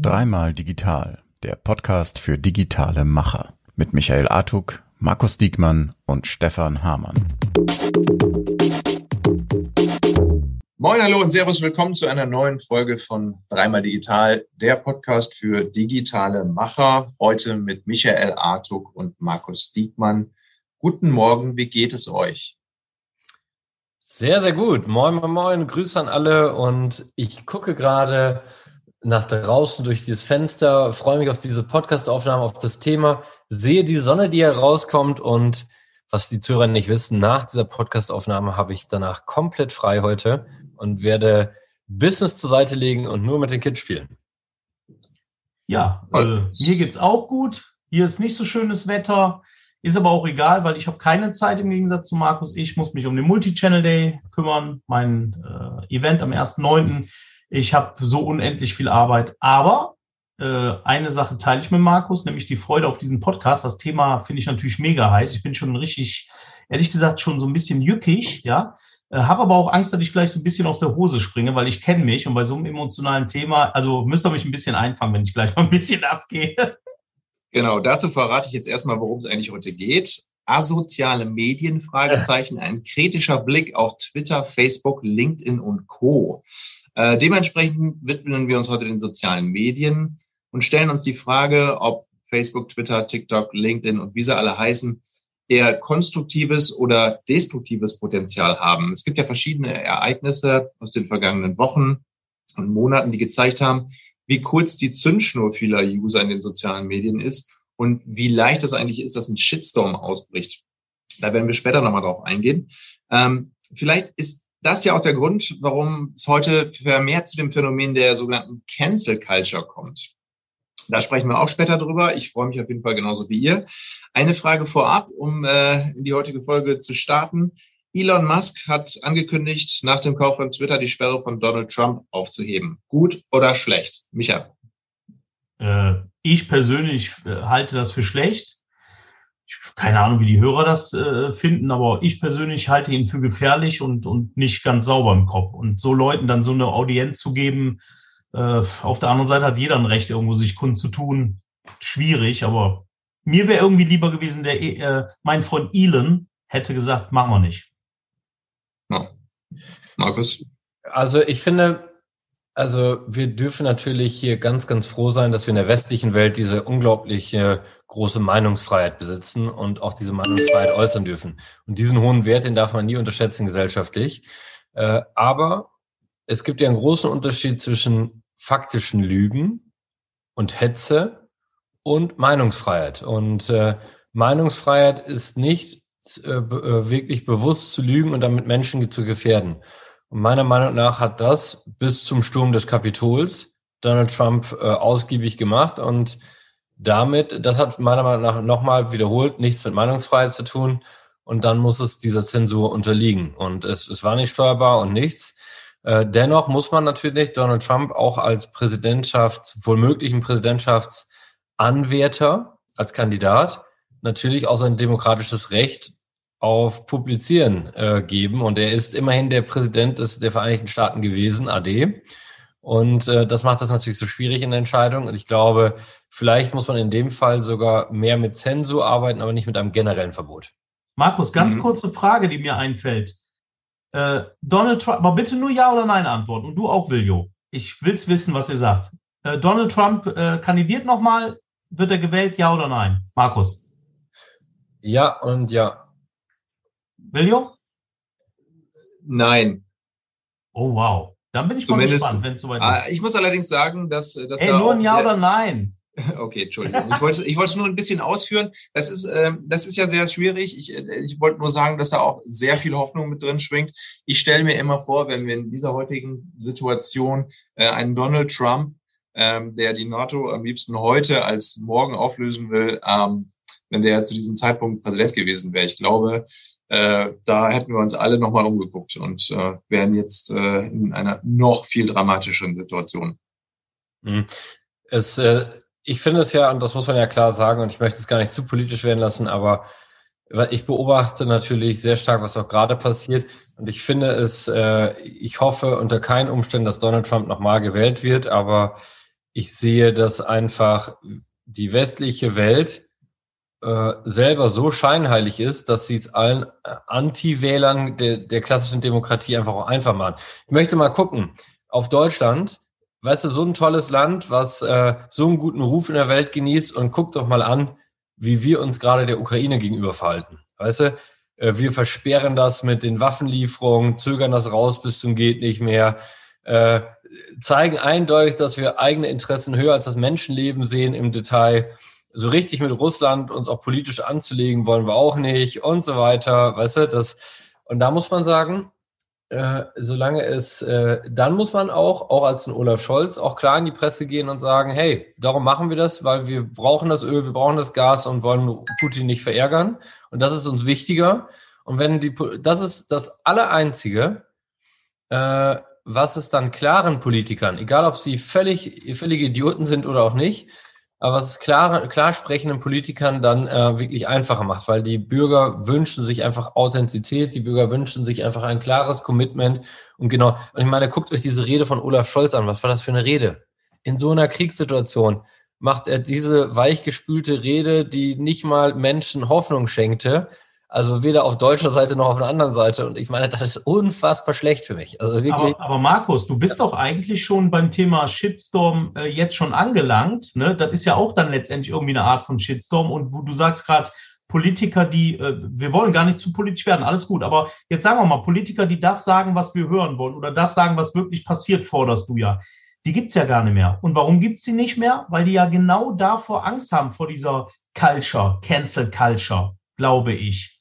Dreimal Digital, der Podcast für digitale Macher mit Michael Artuk, Markus Diekmann und Stefan Hamann. Moin, hallo und Servus, willkommen zu einer neuen Folge von Dreimal Digital, der Podcast für digitale Macher. Heute mit Michael Artuk und Markus Diekmann. Guten Morgen, wie geht es euch? Sehr, sehr gut. Moin, moin, moin. Grüße an alle. Und ich gucke gerade nach draußen durch dieses Fenster, freue mich auf diese Podcast-Aufnahme, auf das Thema, sehe die Sonne, die herauskommt und was die Zuhörer nicht wissen, nach dieser Podcast-Aufnahme habe ich danach komplett frei heute und werde Business zur Seite legen und nur mit den Kids spielen. Ja, äh, mir geht's auch gut. Hier ist nicht so schönes Wetter. Ist aber auch egal, weil ich habe keine Zeit im Gegensatz zu Markus. Ich muss mich um den Multi-Channel Day kümmern, mein äh, Event am 1.9. Ich habe so unendlich viel Arbeit. Aber äh, eine Sache teile ich mit Markus, nämlich die Freude auf diesen Podcast. Das Thema finde ich natürlich mega heiß. Ich bin schon richtig, ehrlich gesagt, schon so ein bisschen jückig, ja. Äh, habe aber auch Angst, dass ich gleich so ein bisschen aus der Hose springe, weil ich kenne mich und bei so einem emotionalen Thema, also müsst ihr mich ein bisschen einfangen, wenn ich gleich mal ein bisschen abgehe. Genau, dazu verrate ich jetzt erstmal, worum es eigentlich heute geht. Asoziale Medien, Fragezeichen, ein kritischer Blick auf Twitter, Facebook, LinkedIn und Co. Äh, dementsprechend widmen wir uns heute den sozialen Medien und stellen uns die Frage, ob Facebook, Twitter, TikTok, LinkedIn und wie sie alle heißen, eher konstruktives oder destruktives Potenzial haben. Es gibt ja verschiedene Ereignisse aus den vergangenen Wochen und Monaten, die gezeigt haben, wie kurz die Zündschnur vieler User in den sozialen Medien ist und wie leicht es eigentlich ist, dass ein Shitstorm ausbricht. Da werden wir später nochmal drauf eingehen. Ähm, vielleicht ist das ja auch der Grund, warum es heute vermehrt zu dem Phänomen der sogenannten Cancel Culture kommt. Da sprechen wir auch später drüber. Ich freue mich auf jeden Fall genauso wie ihr. Eine Frage vorab, um äh, in die heutige Folge zu starten. Elon Musk hat angekündigt, nach dem Kauf von Twitter die Sperre von Donald Trump aufzuheben. Gut oder schlecht? Micha? Äh, ich persönlich äh, halte das für schlecht. Ich, keine Ahnung, wie die Hörer das äh, finden, aber ich persönlich halte ihn für gefährlich und, und nicht ganz sauber im Kopf. Und so Leuten dann so eine Audienz zu geben, auf der anderen Seite hat jeder ein Recht, irgendwo sich kundzutun. Schwierig, aber mir wäre irgendwie lieber gewesen, der mein Freund Elon hätte gesagt, machen wir nicht. Ja. Markus? Also ich finde, also wir dürfen natürlich hier ganz, ganz froh sein, dass wir in der westlichen Welt diese unglaubliche große Meinungsfreiheit besitzen und auch diese Meinungsfreiheit äußern dürfen. Und diesen hohen Wert, den darf man nie unterschätzen gesellschaftlich. Äh, aber es gibt ja einen großen Unterschied zwischen faktischen Lügen und Hetze und Meinungsfreiheit. Und äh, Meinungsfreiheit ist nicht wirklich bewusst zu lügen und damit Menschen zu gefährden. Und meiner Meinung nach hat das bis zum Sturm des Kapitols Donald Trump äh, ausgiebig gemacht und damit, das hat meiner Meinung nach nochmal wiederholt nichts mit Meinungsfreiheit zu tun und dann muss es dieser Zensur unterliegen und es, es war nicht steuerbar und nichts. Äh, dennoch muss man natürlich Donald Trump auch als Präsidentschafts, wohl möglichen Präsidentschaftsanwärter, als Kandidat, natürlich auch sein demokratisches Recht auf Publizieren äh, geben. Und er ist immerhin der Präsident des, der Vereinigten Staaten gewesen, AD. Und äh, das macht das natürlich so schwierig in der Entscheidung. Und ich glaube, vielleicht muss man in dem Fall sogar mehr mit Zensur arbeiten, aber nicht mit einem generellen Verbot. Markus, ganz mhm. kurze Frage, die mir einfällt. Äh, Donald Trump, aber bitte nur Ja oder Nein antworten. Und du auch, Viljo. Ich will's wissen, was ihr sagt. Äh, Donald Trump äh, kandidiert nochmal. Wird er gewählt, ja oder nein? Markus. Ja und ja. William? Nein. Oh, wow. Dann bin ich Zumindest, mal gespannt, wenn es soweit ist. Ah, ich muss allerdings sagen, dass, dass Ey, nur ein Ja oder Nein. Okay, Entschuldigung. Ich wollte, ich wollte es nur ein bisschen ausführen. Das ist, ähm, das ist ja sehr schwierig. Ich, äh, ich wollte nur sagen, dass da auch sehr viel Hoffnung mit drin schwingt. Ich stelle mir immer vor, wenn wir in dieser heutigen Situation äh, einen Donald Trump, ähm, der die NATO am liebsten heute als morgen auflösen will, ähm, wenn der zu diesem Zeitpunkt Präsident gewesen wäre. Ich glaube, äh, da hätten wir uns alle nochmal umgeguckt und äh, wären jetzt äh, in einer noch viel dramatischeren Situation. Mhm. Es, äh, ich finde es ja, und das muss man ja klar sagen, und ich möchte es gar nicht zu politisch werden lassen, aber ich beobachte natürlich sehr stark, was auch gerade passiert. Und ich finde es, äh, ich hoffe unter keinen Umständen, dass Donald Trump nochmal gewählt wird, aber ich sehe, dass einfach die westliche Welt äh, selber so scheinheilig ist, dass sie es allen äh, Anti-Wählern der, der klassischen Demokratie einfach auch einfach machen. Ich möchte mal gucken, auf Deutschland, weißt du, so ein tolles Land, was äh, so einen guten Ruf in der Welt genießt und guck doch mal an, wie wir uns gerade der Ukraine gegenüber verhalten. Weißt du, äh, wir versperren das mit den Waffenlieferungen, zögern das raus bis zum geht nicht mehr, äh, zeigen eindeutig, dass wir eigene Interessen höher als das Menschenleben sehen im Detail. So richtig mit Russland uns auch politisch anzulegen wollen wir auch nicht und so weiter. Weißt du, das, und da muss man sagen, äh, solange es, äh, dann muss man auch, auch als ein Olaf Scholz, auch klar in die Presse gehen und sagen, hey, darum machen wir das, weil wir brauchen das Öl, wir brauchen das Gas und wollen Putin nicht verärgern. Und das ist uns wichtiger. Und wenn die, das ist das Allereinzige, äh, was es dann klaren Politikern, egal ob sie völlig, völlige Idioten sind oder auch nicht, was es klar, klar sprechenden Politikern dann äh, wirklich einfacher macht, weil die Bürger wünschen sich einfach Authentizität, die Bürger wünschen sich einfach ein klares Commitment und genau, und ich meine, guckt euch diese Rede von Olaf Scholz an, was war das für eine Rede? In so einer Kriegssituation macht er diese weichgespülte Rede, die nicht mal Menschen Hoffnung schenkte, also weder auf deutscher Seite noch auf der anderen Seite. Und ich meine, das ist unfassbar schlecht für mich. Also wirklich. Aber, aber Markus, du bist doch eigentlich schon beim Thema Shitstorm äh, jetzt schon angelangt. Ne? Das ist ja auch dann letztendlich irgendwie eine Art von Shitstorm. Und wo du sagst gerade, Politiker, die, äh, wir wollen gar nicht zu politisch werden, alles gut. Aber jetzt sagen wir mal, Politiker, die das sagen, was wir hören wollen oder das sagen, was wirklich passiert, forderst du ja. Die gibt's ja gar nicht mehr. Und warum gibt's sie nicht mehr? Weil die ja genau davor Angst haben, vor dieser Culture, Cancel Culture, glaube ich.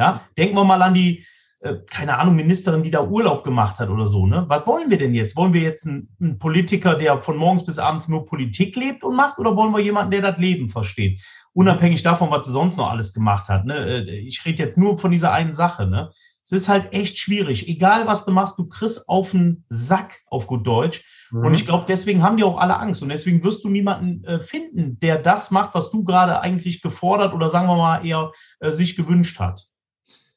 Ja, denken wir mal an die, äh, keine Ahnung, Ministerin, die da Urlaub gemacht hat oder so. Ne? Was wollen wir denn jetzt? Wollen wir jetzt einen, einen Politiker, der von morgens bis abends nur Politik lebt und macht, oder wollen wir jemanden, der das Leben versteht? Unabhängig davon, was sie sonst noch alles gemacht hat. Ne? Äh, ich rede jetzt nur von dieser einen Sache. Ne? Es ist halt echt schwierig. Egal, was du machst, du kriegst auf den Sack, auf gut Deutsch. Mhm. Und ich glaube, deswegen haben die auch alle Angst. Und deswegen wirst du niemanden äh, finden, der das macht, was du gerade eigentlich gefordert oder sagen wir mal eher äh, sich gewünscht hat.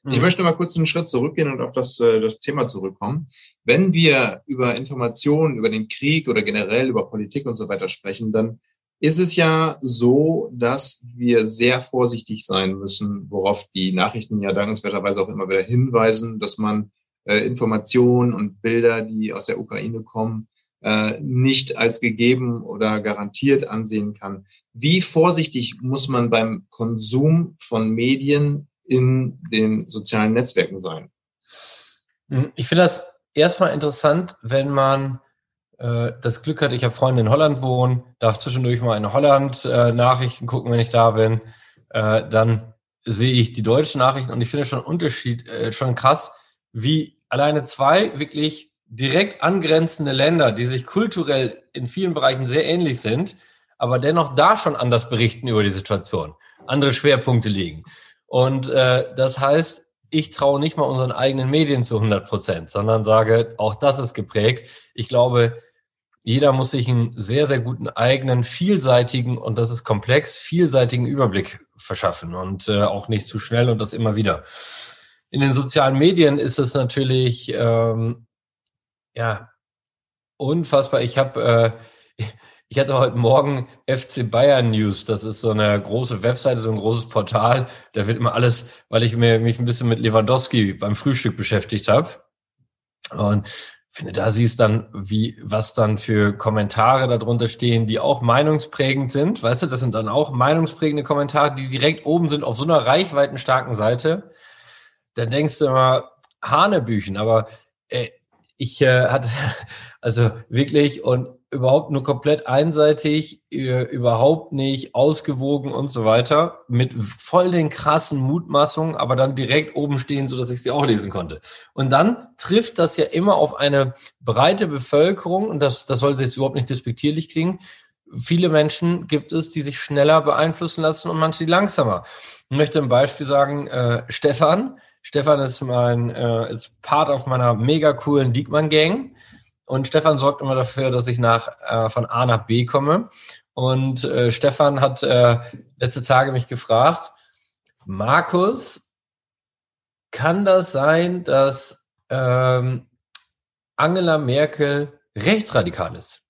Ich mhm. möchte mal kurz einen Schritt zurückgehen und auf das, äh, das Thema zurückkommen. Wenn wir über Informationen, über den Krieg oder generell über Politik und so weiter sprechen, dann ist es ja so, dass wir sehr vorsichtig sein müssen, worauf die Nachrichten ja dankenswerterweise auch immer wieder hinweisen, dass man äh, Informationen und Bilder, die aus der Ukraine kommen, äh, nicht als gegeben oder garantiert ansehen kann. Wie vorsichtig muss man beim Konsum von Medien in den sozialen Netzwerken sein. Hm, ich finde das erstmal interessant, wenn man äh, das Glück hat, ich habe Freunde in Holland wohnen, darf zwischendurch mal in Holland äh, Nachrichten gucken, wenn ich da bin. Äh, dann sehe ich die deutschen Nachrichten und ich finde schon Unterschied, äh, schon krass, wie alleine zwei wirklich direkt angrenzende Länder, die sich kulturell in vielen Bereichen sehr ähnlich sind, aber dennoch da schon anders berichten über die Situation, andere Schwerpunkte liegen. Und äh, das heißt, ich traue nicht mal unseren eigenen Medien zu 100 Prozent, sondern sage, auch das ist geprägt. Ich glaube, jeder muss sich einen sehr, sehr guten eigenen, vielseitigen, und das ist komplex, vielseitigen Überblick verschaffen und äh, auch nicht zu schnell und das immer wieder. In den sozialen Medien ist es natürlich, ähm, ja, unfassbar. Ich habe äh, ich hatte heute Morgen FC Bayern News. Das ist so eine große Webseite, so ein großes Portal. Da wird immer alles, weil ich mich ein bisschen mit Lewandowski beim Frühstück beschäftigt habe. Und finde, da siehst dann, wie, was dann für Kommentare darunter stehen, die auch meinungsprägend sind. Weißt du, das sind dann auch meinungsprägende Kommentare, die direkt oben sind auf so einer reichweitenstarken Seite. Dann denkst du immer, Hanebüchen, aber äh, ich äh, hatte, also wirklich, und überhaupt nur komplett einseitig, äh, überhaupt nicht ausgewogen und so weiter, mit voll den krassen Mutmaßungen, aber dann direkt oben stehen, so dass ich sie auch lesen konnte. Und dann trifft das ja immer auf eine breite Bevölkerung, und das, das sollte jetzt überhaupt nicht despektierlich klingen. Viele Menschen gibt es, die sich schneller beeinflussen lassen und manche die langsamer. Ich möchte ein Beispiel sagen, äh, Stefan. Stefan ist mein, äh, ist Part auf meiner mega coolen Diekmann-Gang. Und Stefan sorgt immer dafür, dass ich nach, äh, von A nach B komme. Und äh, Stefan hat äh, letzte Tage mich gefragt, Markus, kann das sein, dass ähm, Angela Merkel rechtsradikal ist?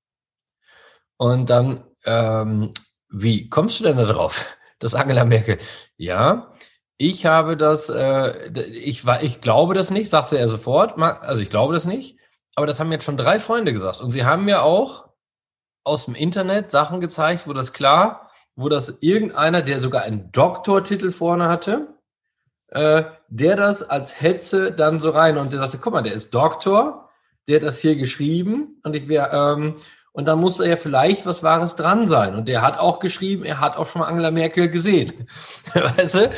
Und dann, ähm, wie kommst du denn da drauf, dass Angela Merkel? Ja, ich habe das, äh, ich, ich glaube das nicht, sagte er sofort. Also ich glaube das nicht. Aber das haben jetzt schon drei Freunde gesagt. Und sie haben mir auch aus dem Internet Sachen gezeigt, wo das klar, wo das irgendeiner, der sogar einen Doktortitel vorne hatte, äh, der das als Hetze dann so rein und der sagte, guck mal, der ist Doktor, der hat das hier geschrieben und ich wäre, ähm, und dann muss er ja vielleicht was Wahres dran sein. Und der hat auch geschrieben, er hat auch schon mal Angela Merkel gesehen. weißt du?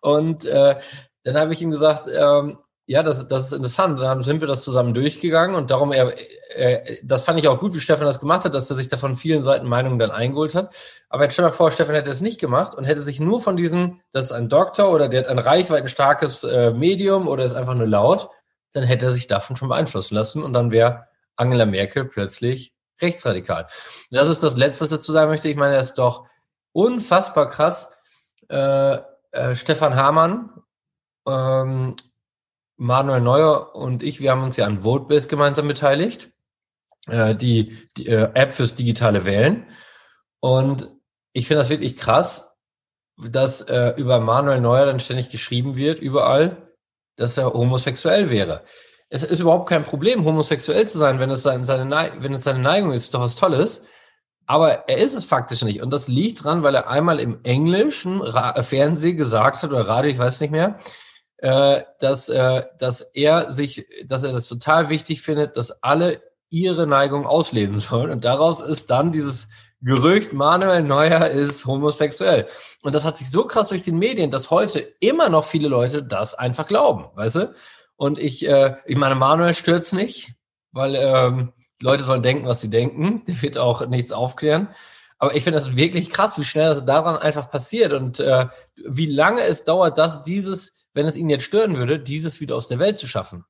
Und äh, dann habe ich ihm gesagt, ähm, ja, das, das ist interessant. Dann sind wir das zusammen durchgegangen und darum, er, äh, das fand ich auch gut, wie Stefan das gemacht hat, dass er sich da von vielen Seiten Meinungen dann eingeholt hat. Aber jetzt stell mal vor, Stefan hätte es nicht gemacht und hätte sich nur von diesem, das ist ein Doktor oder der hat ein reichweitenstarkes äh, Medium oder ist einfach nur laut, dann hätte er sich davon schon beeinflussen lassen und dann wäre Angela Merkel plötzlich rechtsradikal. das ist das Letzte, was ich dazu sagen möchte. Ich meine, er ist doch unfassbar krass. Äh, äh, Stefan Hamann ähm, Manuel Neuer und ich, wir haben uns ja an Votebase gemeinsam beteiligt, äh, die, die äh, App fürs digitale Wählen. Und ich finde das wirklich krass, dass äh, über Manuel Neuer dann ständig geschrieben wird, überall, dass er homosexuell wäre. Es ist überhaupt kein Problem, homosexuell zu sein, wenn es seine, seine, wenn es seine Neigung ist, ist doch was Tolles. Aber er ist es faktisch nicht. Und das liegt dran, weil er einmal im englischen Ra Fernsehen gesagt hat, oder Radio, ich weiß nicht mehr, äh, dass, äh, dass er sich, dass er das total wichtig findet, dass alle ihre Neigung ausleben sollen. Und daraus ist dann dieses Gerücht, Manuel Neuer ist homosexuell. Und das hat sich so krass durch die Medien, dass heute immer noch viele Leute das einfach glauben, weißt du? Und ich, äh, ich meine, Manuel stürzt nicht, weil ähm, Leute sollen denken, was sie denken. Der wird auch nichts aufklären. Aber ich finde das wirklich krass, wie schnell das daran einfach passiert und äh, wie lange es dauert, dass dieses wenn es ihn jetzt stören würde, dieses wieder aus der Welt zu schaffen.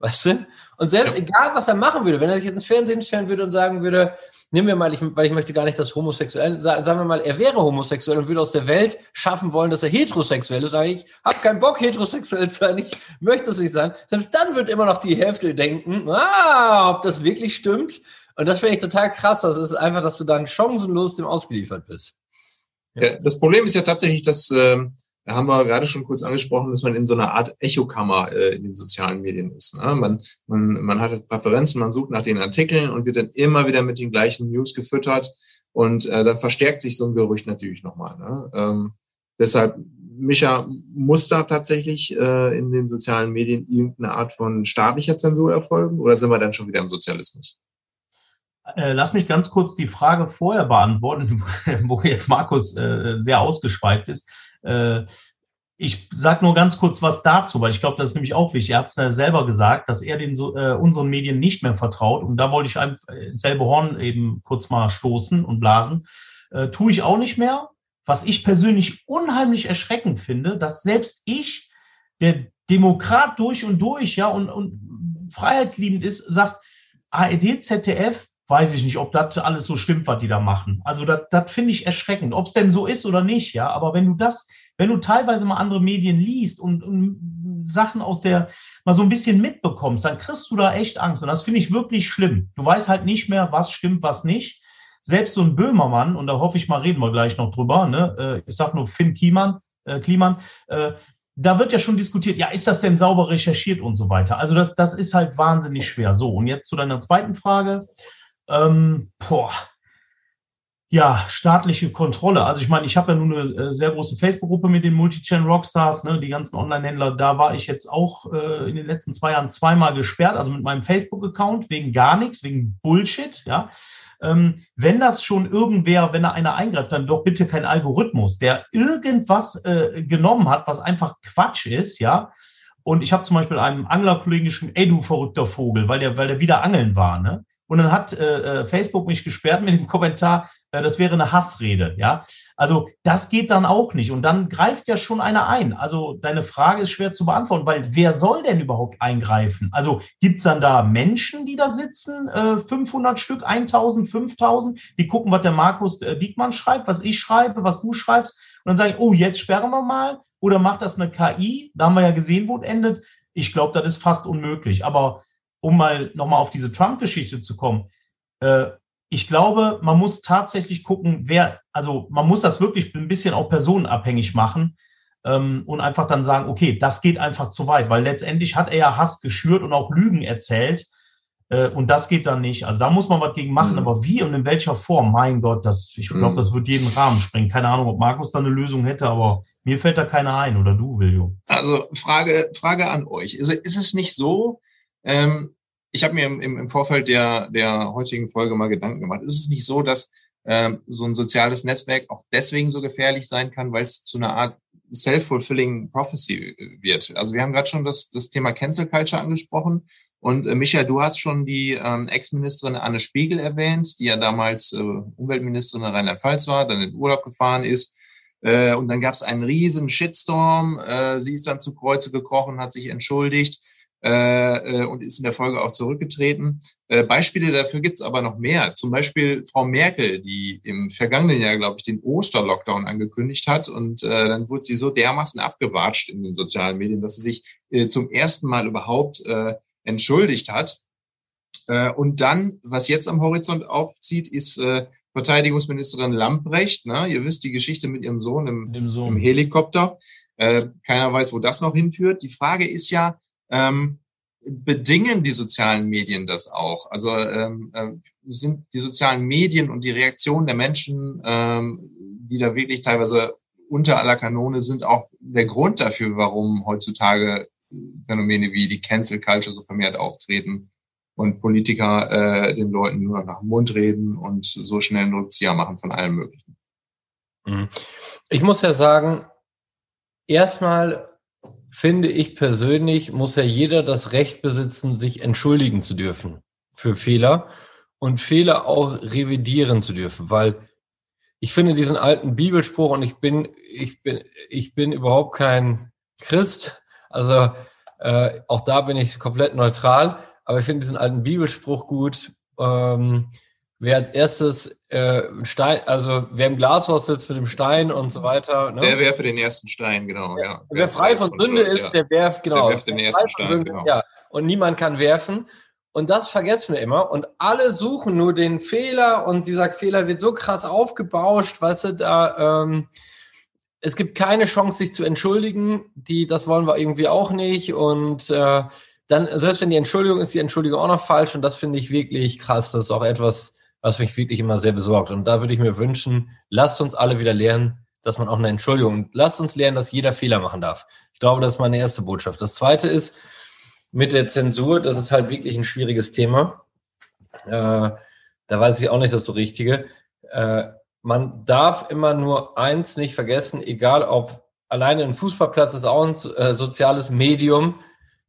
Weißt du? Und selbst ja. egal, was er machen würde, wenn er sich jetzt ins Fernsehen stellen würde und sagen würde, nehmen wir mal, ich, weil ich möchte gar nicht, dass homosexuell, sagen wir mal, er wäre homosexuell und würde aus der Welt schaffen wollen, dass er heterosexuell ist, sage ich, habe keinen Bock, heterosexuell zu sein, ich möchte es nicht sein. Selbst dann wird immer noch die Hälfte denken, ah, ob das wirklich stimmt. Und das finde ich total krass. Das ist einfach, dass du dann chancenlos dem ausgeliefert bist. Ja, das Problem ist ja tatsächlich, dass ähm, da haben wir gerade schon kurz angesprochen, dass man in so einer Art Echokammer äh, in den sozialen Medien ist. Ne? Man, man, man hat Präferenzen, man sucht nach den Artikeln und wird dann immer wieder mit den gleichen News gefüttert und äh, dann verstärkt sich so ein Gerücht natürlich nochmal. Ne? Ähm, deshalb, Micha, muss da tatsächlich äh, in den sozialen Medien irgendeine Art von staatlicher Zensur erfolgen oder sind wir dann schon wieder im Sozialismus? Äh, lass mich ganz kurz die Frage vorher beantworten, wo jetzt Markus äh, sehr ausgeschweift ist. Äh, ich sage nur ganz kurz was dazu, weil ich glaube, das ist nämlich auch wichtig. Er hat es ja selber gesagt, dass er den äh, unseren Medien nicht mehr vertraut. Und da wollte ich einfach selbe Horn eben kurz mal stoßen und blasen. Äh, tue ich auch nicht mehr. Was ich persönlich unheimlich erschreckend finde, dass selbst ich, der Demokrat durch und durch, ja, und, und freiheitsliebend ist, sagt, ARD, ZDF, weiß ich nicht, ob das alles so stimmt, was die da machen. Also das, finde ich erschreckend, ob es denn so ist oder nicht, ja. Aber wenn du das, wenn du teilweise mal andere Medien liest und, und Sachen aus der mal so ein bisschen mitbekommst, dann kriegst du da echt Angst. Und das finde ich wirklich schlimm. Du weißt halt nicht mehr, was stimmt, was nicht. Selbst so ein Böhmermann, und da hoffe ich mal, reden wir gleich noch drüber, ne? Äh, ich sag nur Finn Kliemann, äh, Kliemann, äh, da wird ja schon diskutiert, ja, ist das denn sauber recherchiert und so weiter. Also das, das ist halt wahnsinnig schwer. So, und jetzt zu deiner zweiten Frage. Ähm, boah. Ja, staatliche Kontrolle. Also ich meine, ich habe ja nun eine äh, sehr große Facebook-Gruppe mit den Multichannel Rockstars, ne, die ganzen Online-Händler. Da war ich jetzt auch äh, in den letzten zwei Jahren zweimal gesperrt, also mit meinem Facebook-Account, wegen gar nichts, wegen Bullshit, ja. Ähm, wenn das schon irgendwer, wenn da einer eingreift, dann doch bitte kein Algorithmus, der irgendwas äh, genommen hat, was einfach Quatsch ist, ja. Und ich habe zum Beispiel einem Anglerkollegen geschrieben, ey du verrückter Vogel, weil der, weil der wieder angeln war, ne? Und dann hat äh, äh, Facebook mich gesperrt mit dem Kommentar, äh, das wäre eine Hassrede. Ja, also das geht dann auch nicht. Und dann greift ja schon einer ein. Also deine Frage ist schwer zu beantworten, weil wer soll denn überhaupt eingreifen? Also gibt's dann da Menschen, die da sitzen, äh, 500 Stück, 1000, 5000, die gucken, was der Markus äh, Diekmann schreibt, was ich schreibe, was du schreibst, und dann sagen, oh, jetzt sperren wir mal. oder macht das eine KI? Da haben wir ja gesehen, wo es endet. Ich glaube, das ist fast unmöglich. Aber um mal nochmal auf diese Trump-Geschichte zu kommen, äh, ich glaube, man muss tatsächlich gucken, wer, also man muss das wirklich ein bisschen auch personenabhängig machen ähm, und einfach dann sagen, okay, das geht einfach zu weit, weil letztendlich hat er ja Hass geschürt und auch Lügen erzählt. Äh, und das geht dann nicht. Also da muss man was gegen machen. Mhm. Aber wie und in welcher Form? Mein Gott, das, ich glaube, mhm. das wird jeden Rahmen sprengen. Keine Ahnung, ob Markus da eine Lösung hätte, aber mir fällt da keiner ein. Oder du, Wiljo? Also Frage, Frage an euch. Ist, ist es nicht so, ähm, ich habe mir im, im Vorfeld der, der heutigen Folge mal Gedanken gemacht. Ist es nicht so, dass ähm, so ein soziales Netzwerk auch deswegen so gefährlich sein kann, weil es zu einer Art self-fulfilling prophecy wird? Also wir haben gerade schon das, das Thema Cancel Culture angesprochen. Und äh, Michael, du hast schon die ähm, Ex-Ministerin Anne Spiegel erwähnt, die ja damals äh, Umweltministerin in Rheinland-Pfalz war, dann in Urlaub gefahren ist. Äh, und dann gab es einen riesen Shitstorm. Äh, sie ist dann zu Kreuze gekrochen, hat sich entschuldigt äh, äh, und ist in der Folge auch zurückgetreten. Äh, Beispiele dafür gibt's aber noch mehr. Zum Beispiel Frau Merkel, die im vergangenen Jahr, glaube ich, den Osterlockdown angekündigt hat und äh, dann wurde sie so dermaßen abgewatscht in den sozialen Medien, dass sie sich äh, zum ersten Mal überhaupt äh, entschuldigt hat. Äh, und dann, was jetzt am Horizont aufzieht, ist äh, Verteidigungsministerin Lamprecht. Ne? Ihr wisst die Geschichte mit ihrem Sohn im, Sohn. im Helikopter. Äh, keiner weiß, wo das noch hinführt. Die Frage ist ja, ähm, bedingen die sozialen Medien das auch? Also ähm, äh, sind die sozialen Medien und die Reaktionen der Menschen, ähm, die da wirklich teilweise unter aller Kanone sind, auch der Grund dafür, warum heutzutage Phänomene wie die Cancel Culture so vermehrt auftreten und Politiker äh, den Leuten nur nach dem Mund reden und so schnell Rückzieher machen von allem Möglichen. Mhm. Ich muss ja sagen, erstmal finde ich persönlich, muss ja jeder das Recht besitzen, sich entschuldigen zu dürfen für Fehler und Fehler auch revidieren zu dürfen, weil ich finde diesen alten Bibelspruch und ich bin, ich bin, ich bin überhaupt kein Christ, also äh, auch da bin ich komplett neutral, aber ich finde diesen alten Bibelspruch gut. Ähm, wer als erstes äh, Stein, also wer im Glashaus sitzt mit dem Stein und so weiter. Ne? Der werfe den ersten Stein, genau. Ja. Wer, wer frei von Sünde ist, ja. der werft genau. Der werft den ersten Stein, Sünde, genau. Ja. Und niemand kann werfen. Und das vergessen wir immer. Und alle suchen nur den Fehler und dieser Fehler wird so krass aufgebauscht, weißt du, da ähm, es gibt keine Chance, sich zu entschuldigen. Die, das wollen wir irgendwie auch nicht. Und äh, dann, selbst wenn die Entschuldigung ist, die Entschuldigung auch noch falsch. Und das finde ich wirklich krass. Das ist auch etwas, was mich wirklich immer sehr besorgt. Und da würde ich mir wünschen, lasst uns alle wieder lernen, dass man auch eine Entschuldigung, lasst uns lernen, dass jeder Fehler machen darf. Ich glaube, das ist meine erste Botschaft. Das zweite ist mit der Zensur, das ist halt wirklich ein schwieriges Thema. Äh, da weiß ich auch nicht das so Richtige. Äh, man darf immer nur eins nicht vergessen, egal ob alleine ein Fußballplatz ist auch ein äh, soziales Medium,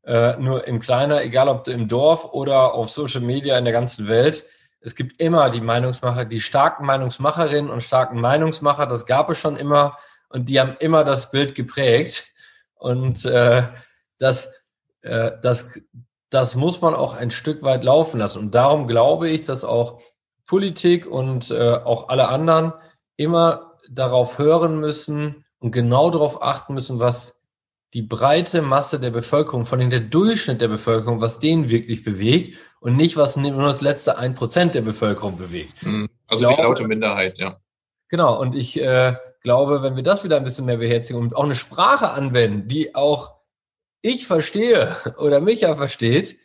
äh, nur im Kleiner, egal ob im Dorf oder auf Social Media in der ganzen Welt. Es gibt immer die Meinungsmacher, die starken Meinungsmacherinnen und starken Meinungsmacher, das gab es schon immer und die haben immer das Bild geprägt. Und äh, das, äh, das, das muss man auch ein Stück weit laufen lassen. Und darum glaube ich, dass auch Politik und äh, auch alle anderen immer darauf hören müssen und genau darauf achten müssen, was die breite Masse der Bevölkerung, von denen der Durchschnitt der Bevölkerung, was den wirklich bewegt und nicht, was nur das letzte ein Prozent der Bevölkerung bewegt. Mhm. Also glaube, die laute Minderheit, ja. Genau, und ich äh, glaube, wenn wir das wieder ein bisschen mehr beherzigen und auch eine Sprache anwenden, die auch ich verstehe oder Micha versteht,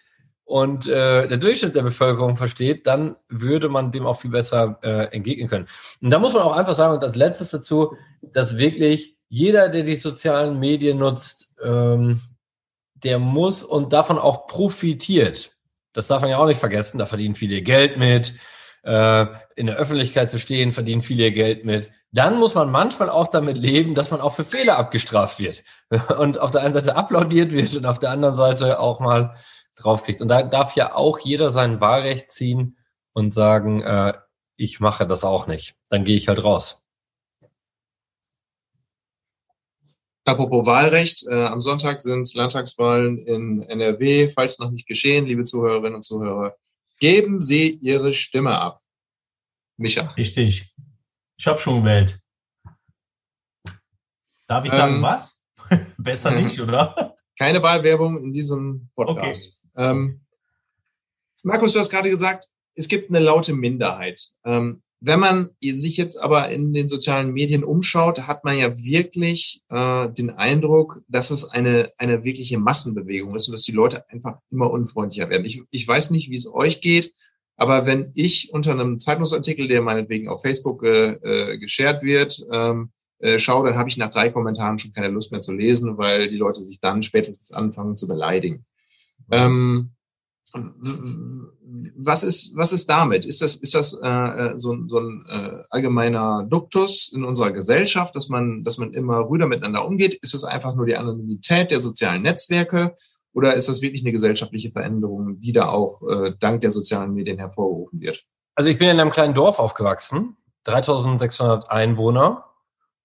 und äh, der Durchschnitt der Bevölkerung versteht, dann würde man dem auch viel besser äh, entgegnen können. Und da muss man auch einfach sagen, und als letztes dazu, dass wirklich jeder, der die sozialen Medien nutzt, ähm, der muss und davon auch profitiert. Das darf man ja auch nicht vergessen, da verdienen viele Geld mit, äh, in der Öffentlichkeit zu stehen, verdienen viele Geld mit. Dann muss man manchmal auch damit leben, dass man auch für Fehler abgestraft wird und auf der einen Seite applaudiert wird und auf der anderen Seite auch mal draufkriegt. Und da darf ja auch jeder sein Wahlrecht ziehen und sagen, äh, ich mache das auch nicht. Dann gehe ich halt raus. Apropos Wahlrecht, äh, am Sonntag sind Landtagswahlen in NRW. Falls noch nicht geschehen, liebe Zuhörerinnen und Zuhörer, geben Sie Ihre Stimme ab. Micha. Richtig. Ich habe schon gewählt. Darf ich sagen, ähm, was? Besser nicht, oder? Keine Wahlwerbung in diesem Podcast. Okay. Ähm, Markus, du hast gerade gesagt, es gibt eine laute Minderheit. Ähm, wenn man sich jetzt aber in den sozialen Medien umschaut, hat man ja wirklich äh, den Eindruck, dass es eine, eine wirkliche Massenbewegung ist und dass die Leute einfach immer unfreundlicher werden. Ich, ich weiß nicht, wie es euch geht, aber wenn ich unter einem Zeitungsartikel, der meinetwegen auf Facebook äh, äh, geshared wird, ähm, äh, schaue, dann habe ich nach drei Kommentaren schon keine Lust mehr zu lesen, weil die Leute sich dann spätestens anfangen zu beleidigen. Ähm, was ist, was ist damit? Ist das, ist das äh, äh, so, so ein äh, allgemeiner Duktus in unserer Gesellschaft, dass man, dass man immer rüder miteinander umgeht? Ist das einfach nur die Anonymität der sozialen Netzwerke? Oder ist das wirklich eine gesellschaftliche Veränderung, die da auch äh, dank der sozialen Medien hervorgerufen wird? Also ich bin in einem kleinen Dorf aufgewachsen, 3600 Einwohner.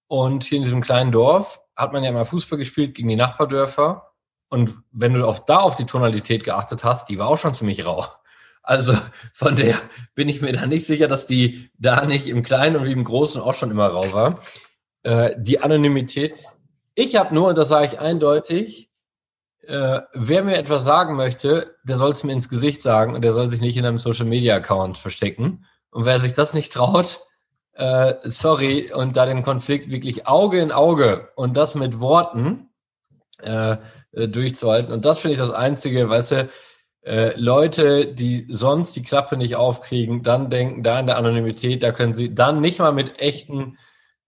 Und hier in diesem kleinen Dorf hat man ja mal Fußball gespielt gegen die Nachbardörfer. Und wenn du auf, da auf die Tonalität geachtet hast, die war auch schon ziemlich rau. Also von der bin ich mir da nicht sicher, dass die da nicht im Kleinen und wie im Großen auch schon immer rau war. Äh, die Anonymität. Ich habe nur, und das sage ich eindeutig, äh, wer mir etwas sagen möchte, der soll es mir ins Gesicht sagen und der soll sich nicht in einem Social Media Account verstecken. Und wer sich das nicht traut, äh, sorry, und da den Konflikt wirklich Auge in Auge und das mit Worten äh, durchzuhalten. Und das finde ich das Einzige, weißt du, äh, Leute, die sonst die Klappe nicht aufkriegen, dann denken, da in der Anonymität, da können sie dann nicht mal mit echten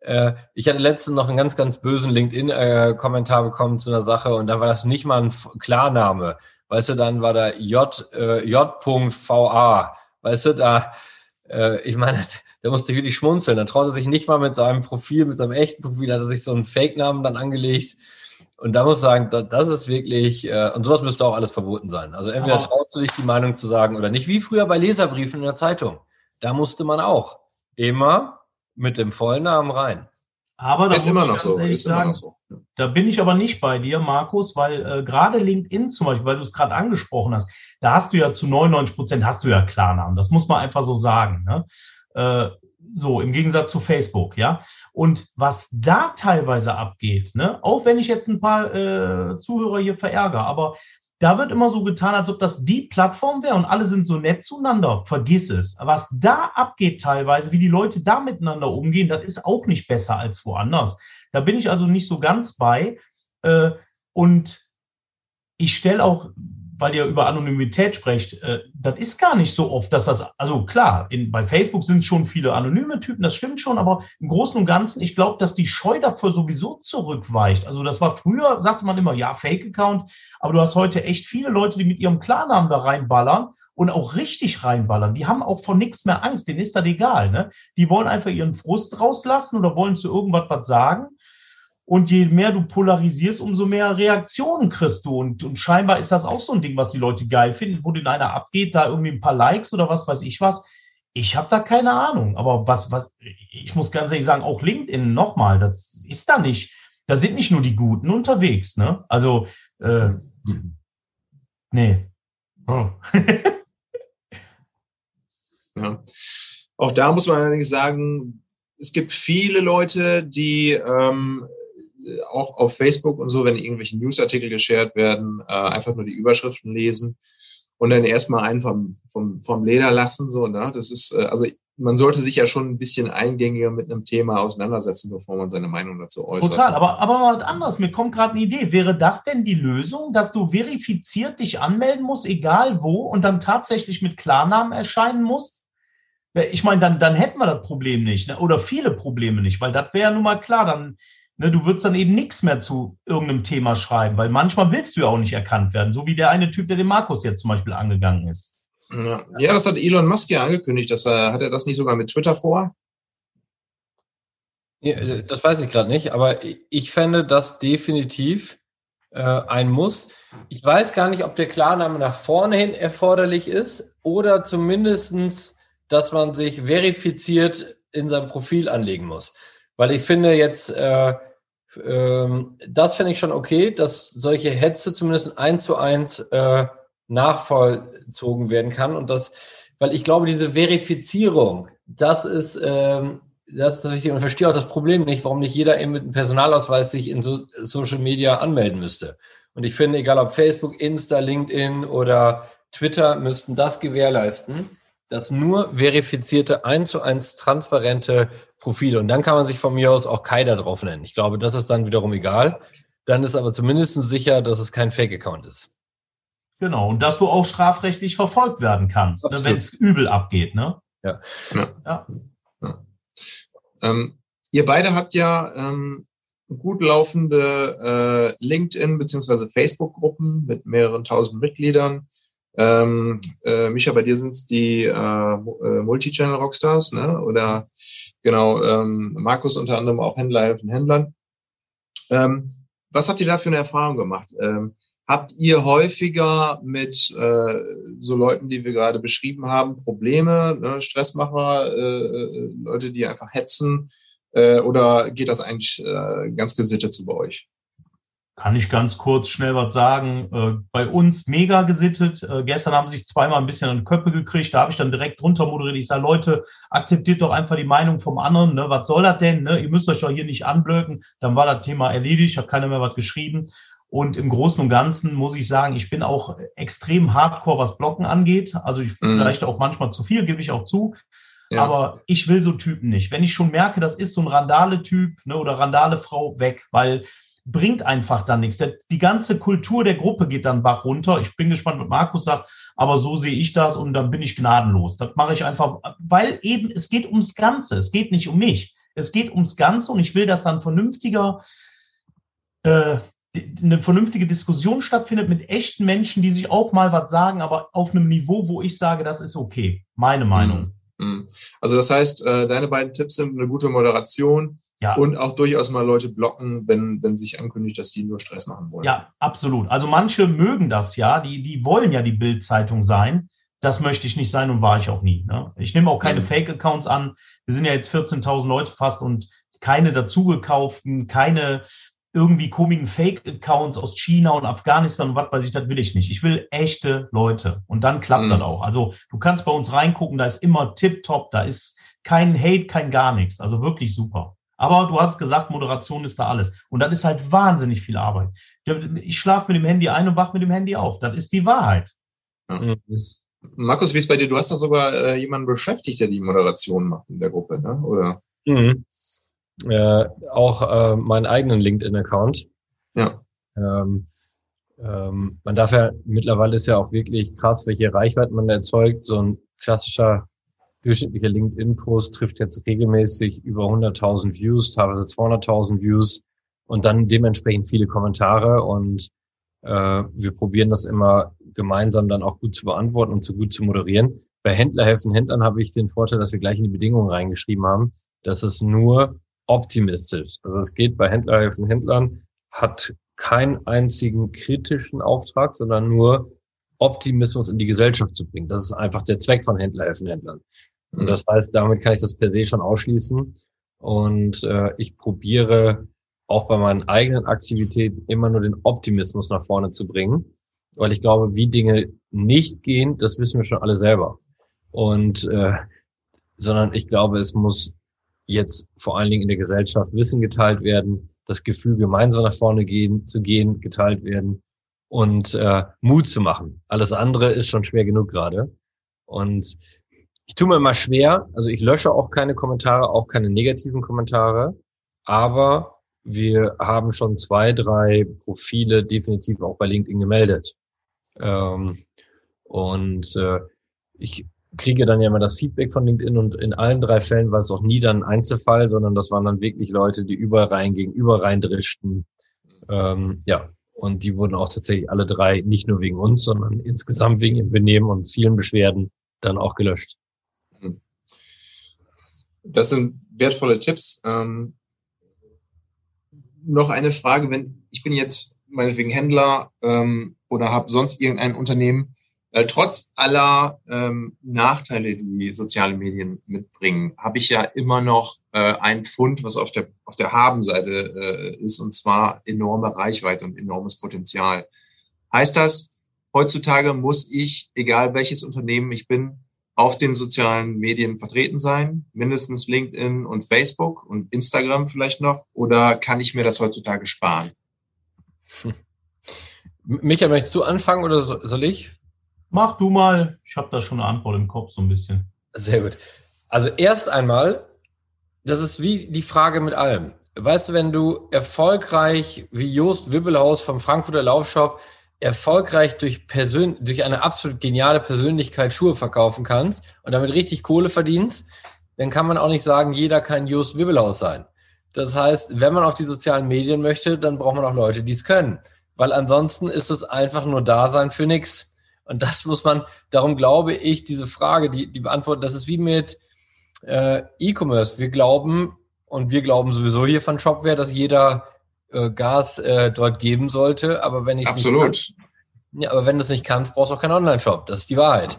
äh, ich hatte letztens noch einen ganz, ganz bösen LinkedIn-Kommentar bekommen zu einer Sache und da war das nicht mal ein Klarname. Weißt du, dann war da J, äh, J.VA. Weißt du, da, äh, ich meine, da musste ich wirklich schmunzeln. Dann traut er sich nicht mal mit seinem Profil, mit seinem echten Profil, hat er sich so einen Fake-Namen dann angelegt. Und da muss ich sagen, das ist wirklich, äh, und sowas müsste auch alles verboten sein. Also entweder traust du dich die Meinung zu sagen oder nicht, wie früher bei Leserbriefen in der Zeitung. Da musste man auch immer mit dem Vollnamen rein. Aber ist immer noch so. Ist sagen, immer noch so. Da bin ich aber nicht bei dir, Markus, weil äh, gerade LinkedIn zum Beispiel, weil du es gerade angesprochen hast, da hast du ja zu 99 Prozent hast du ja Klarnamen. Das muss man einfach so sagen. Ne? Äh, so, im Gegensatz zu Facebook, ja. Und was da teilweise abgeht, ne, auch wenn ich jetzt ein paar äh, Zuhörer hier verärgere, aber da wird immer so getan, als ob das die Plattform wäre und alle sind so nett zueinander. Vergiss es. Was da abgeht teilweise, wie die Leute da miteinander umgehen, das ist auch nicht besser als woanders. Da bin ich also nicht so ganz bei. Äh, und ich stelle auch weil ihr über Anonymität sprecht, äh, das ist gar nicht so oft, dass das, also klar, in, bei Facebook sind schon viele anonyme Typen, das stimmt schon, aber im Großen und Ganzen, ich glaube, dass die Scheu dafür sowieso zurückweicht. Also das war früher, sagte man immer, ja, Fake-Account, aber du hast heute echt viele Leute, die mit ihrem Klarnamen da reinballern und auch richtig reinballern. Die haben auch vor nichts mehr Angst, denen ist das egal. Ne? Die wollen einfach ihren Frust rauslassen oder wollen zu irgendwas was sagen und je mehr du polarisierst, umso mehr Reaktionen kriegst du. Und, und scheinbar ist das auch so ein Ding, was die Leute geil finden, wo den einer abgeht, da irgendwie ein paar Likes oder was weiß ich was. Ich habe da keine Ahnung. Aber was, was, ich muss ganz ehrlich sagen, auch LinkedIn nochmal, das ist da nicht. Da sind nicht nur die Guten unterwegs, ne? Also, äh, nee. Oh. ja. Auch da muss man allerdings sagen, es gibt viele Leute, die ähm, auch auf Facebook und so, wenn irgendwelche Newsartikel geshared werden, äh, einfach nur die Überschriften lesen und dann erstmal einen vom, vom, vom Leder lassen. So, ne? Das ist, äh, also man sollte sich ja schon ein bisschen eingängiger mit einem Thema auseinandersetzen, bevor man seine Meinung dazu äußert. Total, aber, aber mal was anderes. Mir kommt gerade eine Idee. Wäre das denn die Lösung, dass du verifiziert dich anmelden musst, egal wo, und dann tatsächlich mit Klarnamen erscheinen musst? Ich meine, dann, dann hätten wir das Problem nicht, ne? oder viele Probleme nicht, weil das wäre ja nun mal klar, dann Ne, du würdest dann eben nichts mehr zu irgendeinem Thema schreiben, weil manchmal willst du ja auch nicht erkannt werden, so wie der eine Typ, der den Markus jetzt zum Beispiel angegangen ist. Ja, ja das hat Elon Musk ja angekündigt. Dass er, hat er das nicht sogar mit Twitter vor? Ja, äh, das weiß ich gerade nicht, aber ich fände das definitiv äh, ein Muss. Ich weiß gar nicht, ob der Klarname nach vorne hin erforderlich ist oder zumindestens, dass man sich verifiziert in seinem Profil anlegen muss. Weil ich finde jetzt, äh, ähm, das finde ich schon okay, dass solche Hetze zumindest eins zu eins äh, nachvollzogen werden kann. Und das, weil ich glaube, diese Verifizierung, das ist, ähm, das ist wichtig und verstehe auch das Problem nicht, warum nicht jeder eben mit einem Personalausweis sich in so Social Media anmelden müsste. Und ich finde, egal ob Facebook, Insta, LinkedIn oder Twitter, müssten das gewährleisten, dass nur verifizierte, eins zu eins transparente Profile und dann kann man sich von mir aus auch Kai da drauf nennen. Ich glaube, das ist dann wiederum egal. Dann ist aber zumindest sicher, dass es kein Fake-Account ist. Genau, und dass du auch strafrechtlich verfolgt werden kannst, ne, wenn es übel abgeht. Ne? Ja. ja. ja. Ähm, ihr beide habt ja ähm, gut laufende äh, LinkedIn- bzw. Facebook-Gruppen mit mehreren tausend Mitgliedern. Ähm, äh, Micha, bei dir sind es die äh, äh, Multi-Channel-Rockstars, ne? Oder genau, ähm, Markus unter anderem auch Händler helfen Händlern. Ähm, was habt ihr da für eine Erfahrung gemacht? Ähm, habt ihr häufiger mit äh, so Leuten, die wir gerade beschrieben haben, Probleme, ne? Stressmacher, äh, äh, Leute, die einfach hetzen? Äh, oder geht das eigentlich äh, ganz gesittet zu bei euch? Kann ich ganz kurz schnell was sagen. Äh, bei uns mega gesittet. Äh, gestern haben sich zweimal ein bisschen an die Köpfe gekriegt. Da habe ich dann direkt drunter moderiert. Ich sage, Leute, akzeptiert doch einfach die Meinung vom anderen. Ne? Was soll das denn? Ne? Ihr müsst euch doch hier nicht anblöken. Dann war das Thema erledigt. Hat keiner mehr was geschrieben. Und im Großen und Ganzen muss ich sagen, ich bin auch extrem hardcore, was Blocken angeht. Also ich mhm. vielleicht auch manchmal zu viel, gebe ich auch zu. Ja. Aber ich will so Typen nicht. Wenn ich schon merke, das ist so ein Randale-Typ ne, oder Randale-Frau, weg, weil bringt einfach dann nichts. Die ganze Kultur der Gruppe geht dann Bach runter. Ich bin gespannt, was Markus sagt, aber so sehe ich das und dann bin ich gnadenlos. Das mache ich einfach, weil eben es geht ums Ganze. Es geht nicht um mich. Es geht ums Ganze und ich will, dass dann vernünftiger, äh, eine vernünftige Diskussion stattfindet mit echten Menschen, die sich auch mal was sagen, aber auf einem Niveau, wo ich sage, das ist okay. Meine Meinung. Mhm. Also das heißt, äh, deine beiden Tipps sind eine gute Moderation, ja. Und auch durchaus mal Leute blocken, wenn, wenn sich ankündigt, dass die nur Stress machen wollen. Ja, absolut. Also manche mögen das ja, die, die wollen ja die Bildzeitung sein. Das möchte ich nicht sein und war ich auch nie. Ne? Ich nehme auch keine mhm. Fake-Accounts an. Wir sind ja jetzt 14.000 Leute fast und keine dazugekauften, keine irgendwie komischen Fake-Accounts aus China und Afghanistan und was weiß ich, das will ich nicht. Ich will echte Leute. Und dann klappt mhm. das auch. Also du kannst bei uns reingucken, da ist immer tipptopp, da ist kein Hate, kein gar nichts. Also wirklich super. Aber du hast gesagt, Moderation ist da alles. Und das ist halt wahnsinnig viel Arbeit. Ich schlafe mit dem Handy ein und wach mit dem Handy auf. Das ist die Wahrheit. Ja. Markus, wie ist bei dir? Du hast doch sogar äh, jemanden beschäftigt, der die Moderation macht in der Gruppe, ne? oder? Mhm. Äh, auch äh, meinen eigenen LinkedIn-Account. Ja. Ähm, ähm, man darf ja, mittlerweile ist ja auch wirklich krass, welche Reichweite man erzeugt. So ein klassischer durchschnittlicher LinkedIn-Post trifft jetzt regelmäßig über 100.000 Views, teilweise 200.000 Views und dann dementsprechend viele Kommentare und äh, wir probieren das immer gemeinsam dann auch gut zu beantworten und so gut zu moderieren. Bei Händler helfen Händlern habe ich den Vorteil, dass wir gleich in die Bedingungen reingeschrieben haben, dass es nur optimistisch. Also es geht bei Händler helfen Händlern, hat keinen einzigen kritischen Auftrag, sondern nur Optimismus in die Gesellschaft zu bringen. Das ist einfach der Zweck von Händler helfen Händlern. Und das heißt, damit kann ich das per se schon ausschließen. Und äh, ich probiere auch bei meinen eigenen Aktivitäten immer nur den Optimismus nach vorne zu bringen, weil ich glaube, wie Dinge nicht gehen, das wissen wir schon alle selber. Und äh, sondern ich glaube, es muss jetzt vor allen Dingen in der Gesellschaft Wissen geteilt werden, das Gefühl, gemeinsam nach vorne gehen, zu gehen, geteilt werden und äh, Mut zu machen. Alles andere ist schon schwer genug gerade. Und ich tue mir immer schwer, also ich lösche auch keine Kommentare, auch keine negativen Kommentare, aber wir haben schon zwei, drei Profile definitiv auch bei LinkedIn gemeldet. Ähm, und äh, ich kriege dann ja immer das Feedback von LinkedIn und in allen drei Fällen war es auch nie dann ein Einzelfall, sondern das waren dann wirklich Leute, die überall reingingen, überall reindrischten. Ähm, ja, und die wurden auch tatsächlich alle drei, nicht nur wegen uns, sondern insgesamt wegen ihrem Benehmen und vielen Beschwerden dann auch gelöscht. Das sind wertvolle Tipps. Ähm, noch eine Frage, wenn ich bin jetzt meinetwegen Händler ähm, oder habe sonst irgendein Unternehmen, äh, trotz aller ähm, Nachteile, die soziale Medien mitbringen, habe ich ja immer noch äh, ein Pfund, was auf der auf der Habenseite äh, ist, und zwar enorme Reichweite und enormes Potenzial. Heißt das, heutzutage muss ich, egal welches Unternehmen ich bin, auf den sozialen Medien vertreten sein, mindestens LinkedIn und Facebook und Instagram vielleicht noch, oder kann ich mir das heutzutage sparen? Hm. Michael, möchtest du anfangen oder soll ich? Mach du mal. Ich habe da schon eine Antwort im Kopf so ein bisschen. Sehr gut. Also erst einmal, das ist wie die Frage mit allem. Weißt du, wenn du erfolgreich wie Jost Wibbelhaus vom Frankfurter Laufshop erfolgreich durch, Persön durch eine absolut geniale Persönlichkeit Schuhe verkaufen kannst und damit richtig Kohle verdienst, dann kann man auch nicht sagen, jeder kann Jost Wibbelhaus sein. Das heißt, wenn man auf die sozialen Medien möchte, dann braucht man auch Leute, die es können. Weil ansonsten ist es einfach nur Dasein für nichts. Und das muss man, darum glaube ich, diese Frage, die, die beantworten, das ist wie mit äh, E-Commerce. Wir glauben, und wir glauben sowieso hier von Shopware, dass jeder äh, Gas äh, dort geben sollte. Aber wenn ich Absolut. Nicht kann, ja, aber wenn du es nicht kannst, brauchst du auch keinen Online-Shop. Das ist die Wahrheit.